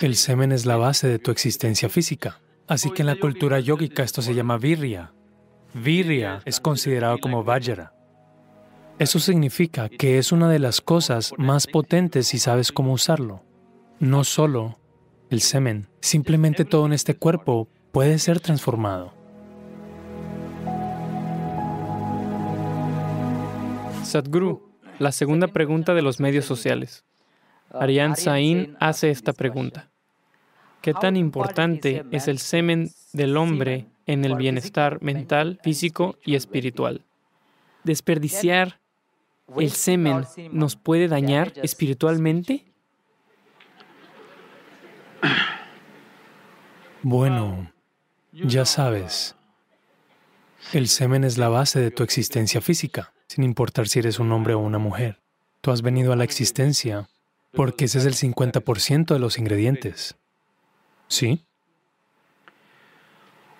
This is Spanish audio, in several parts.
El semen es la base de tu existencia física. Así que en la cultura yógica esto se llama virya. Virya es considerado como vajra. Eso significa que es una de las cosas más potentes si sabes cómo usarlo. No solo el semen, simplemente todo en este cuerpo puede ser transformado. Sadhguru, la segunda pregunta de los medios sociales. Ariane Sain hace esta pregunta. ¿Qué tan importante es el semen del hombre en el bienestar mental, físico y espiritual? ¿Desperdiciar el semen nos puede dañar espiritualmente? Bueno, ya sabes, el semen es la base de tu existencia física, sin importar si eres un hombre o una mujer. Tú has venido a la existencia porque ese es el 50% de los ingredientes. ¿Sí?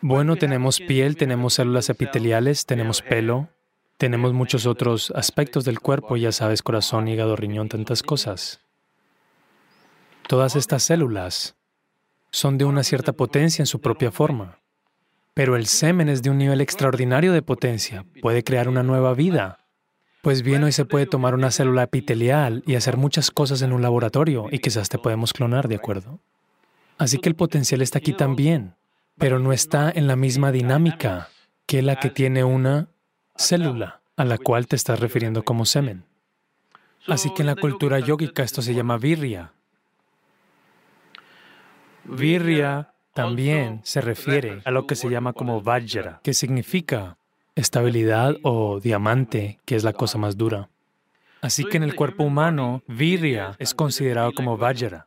Bueno, tenemos piel, tenemos células epiteliales, tenemos pelo, tenemos muchos otros aspectos del cuerpo, ya sabes, corazón, hígado, riñón, tantas cosas. Todas estas células son de una cierta potencia en su propia forma, pero el semen es de un nivel extraordinario de potencia, puede crear una nueva vida. Pues bien, hoy se puede tomar una célula epitelial y hacer muchas cosas en un laboratorio y quizás te podemos clonar, ¿de acuerdo? Así que el potencial está aquí también, pero no está en la misma dinámica que la que tiene una célula a la cual te estás refiriendo como semen. Así que en la cultura yógica esto se llama virya. Virya también se refiere a lo que se llama como vajra, que significa estabilidad o diamante, que es la cosa más dura. Así que en el cuerpo humano, virya es considerado como vajra.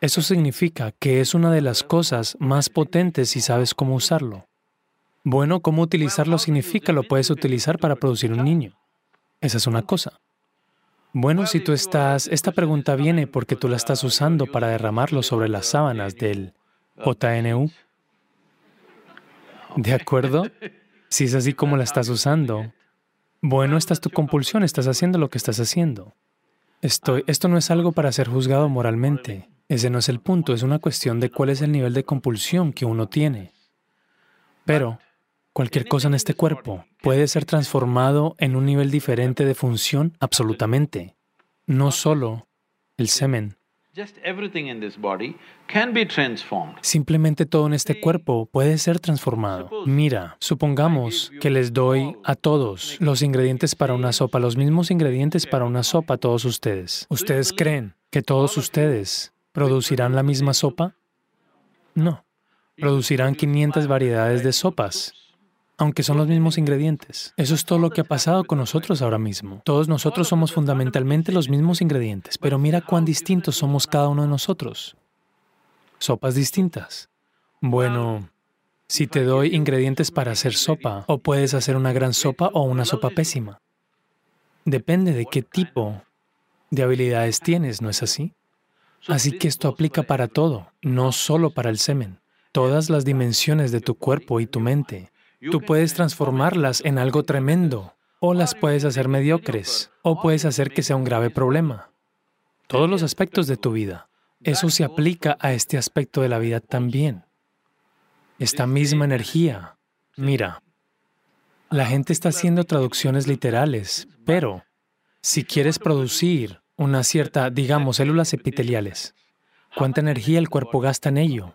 Eso significa que es una de las cosas más potentes si sabes cómo usarlo. Bueno, cómo utilizarlo significa lo puedes utilizar para producir un niño. Esa es una cosa. Bueno, si tú estás, esta pregunta viene porque tú la estás usando para derramarlo sobre las sábanas del JNU. ¿De acuerdo? Si es así como la estás usando, bueno, esta es tu compulsión, estás haciendo lo que estás haciendo. esto no es algo para ser juzgado moralmente. Ese no es el punto, es una cuestión de cuál es el nivel de compulsión que uno tiene. Pero Cualquier cosa en este cuerpo puede ser transformado en un nivel diferente de función absolutamente. No solo el semen. Simplemente todo en este cuerpo puede ser transformado. Mira, supongamos que les doy a todos los ingredientes para una sopa, los mismos ingredientes para una sopa a todos ustedes. ¿Ustedes creen que todos ustedes producirán la misma sopa? No. Producirán 500 variedades de sopas aunque son los mismos ingredientes. Eso es todo lo que ha pasado con nosotros ahora mismo. Todos nosotros somos fundamentalmente los mismos ingredientes, pero mira cuán distintos somos cada uno de nosotros. Sopas distintas. Bueno, si te doy ingredientes para hacer sopa, o puedes hacer una gran sopa o una sopa pésima. Depende de qué tipo de habilidades tienes, ¿no es así? Así que esto aplica para todo, no solo para el semen. Todas las dimensiones de tu cuerpo y tu mente Tú puedes transformarlas en algo tremendo, o las puedes hacer mediocres, o puedes hacer que sea un grave problema. Todos los aspectos de tu vida. Eso se aplica a este aspecto de la vida también. Esta misma energía. Mira, la gente está haciendo traducciones literales, pero si quieres producir una cierta, digamos, células epiteliales, ¿cuánta energía el cuerpo gasta en ello?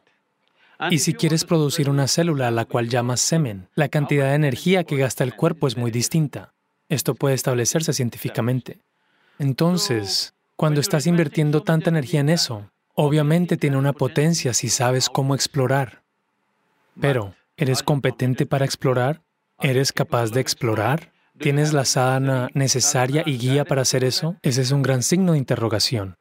Y si quieres producir una célula a la cual llamas semen, la cantidad de energía que gasta el cuerpo es muy distinta. Esto puede establecerse científicamente. Entonces, cuando estás invirtiendo tanta energía en eso, obviamente tiene una potencia si sabes cómo explorar. Pero, ¿eres competente para explorar? ¿Eres capaz de explorar? ¿Tienes la sadhana necesaria y guía para hacer eso? Ese es un gran signo de interrogación.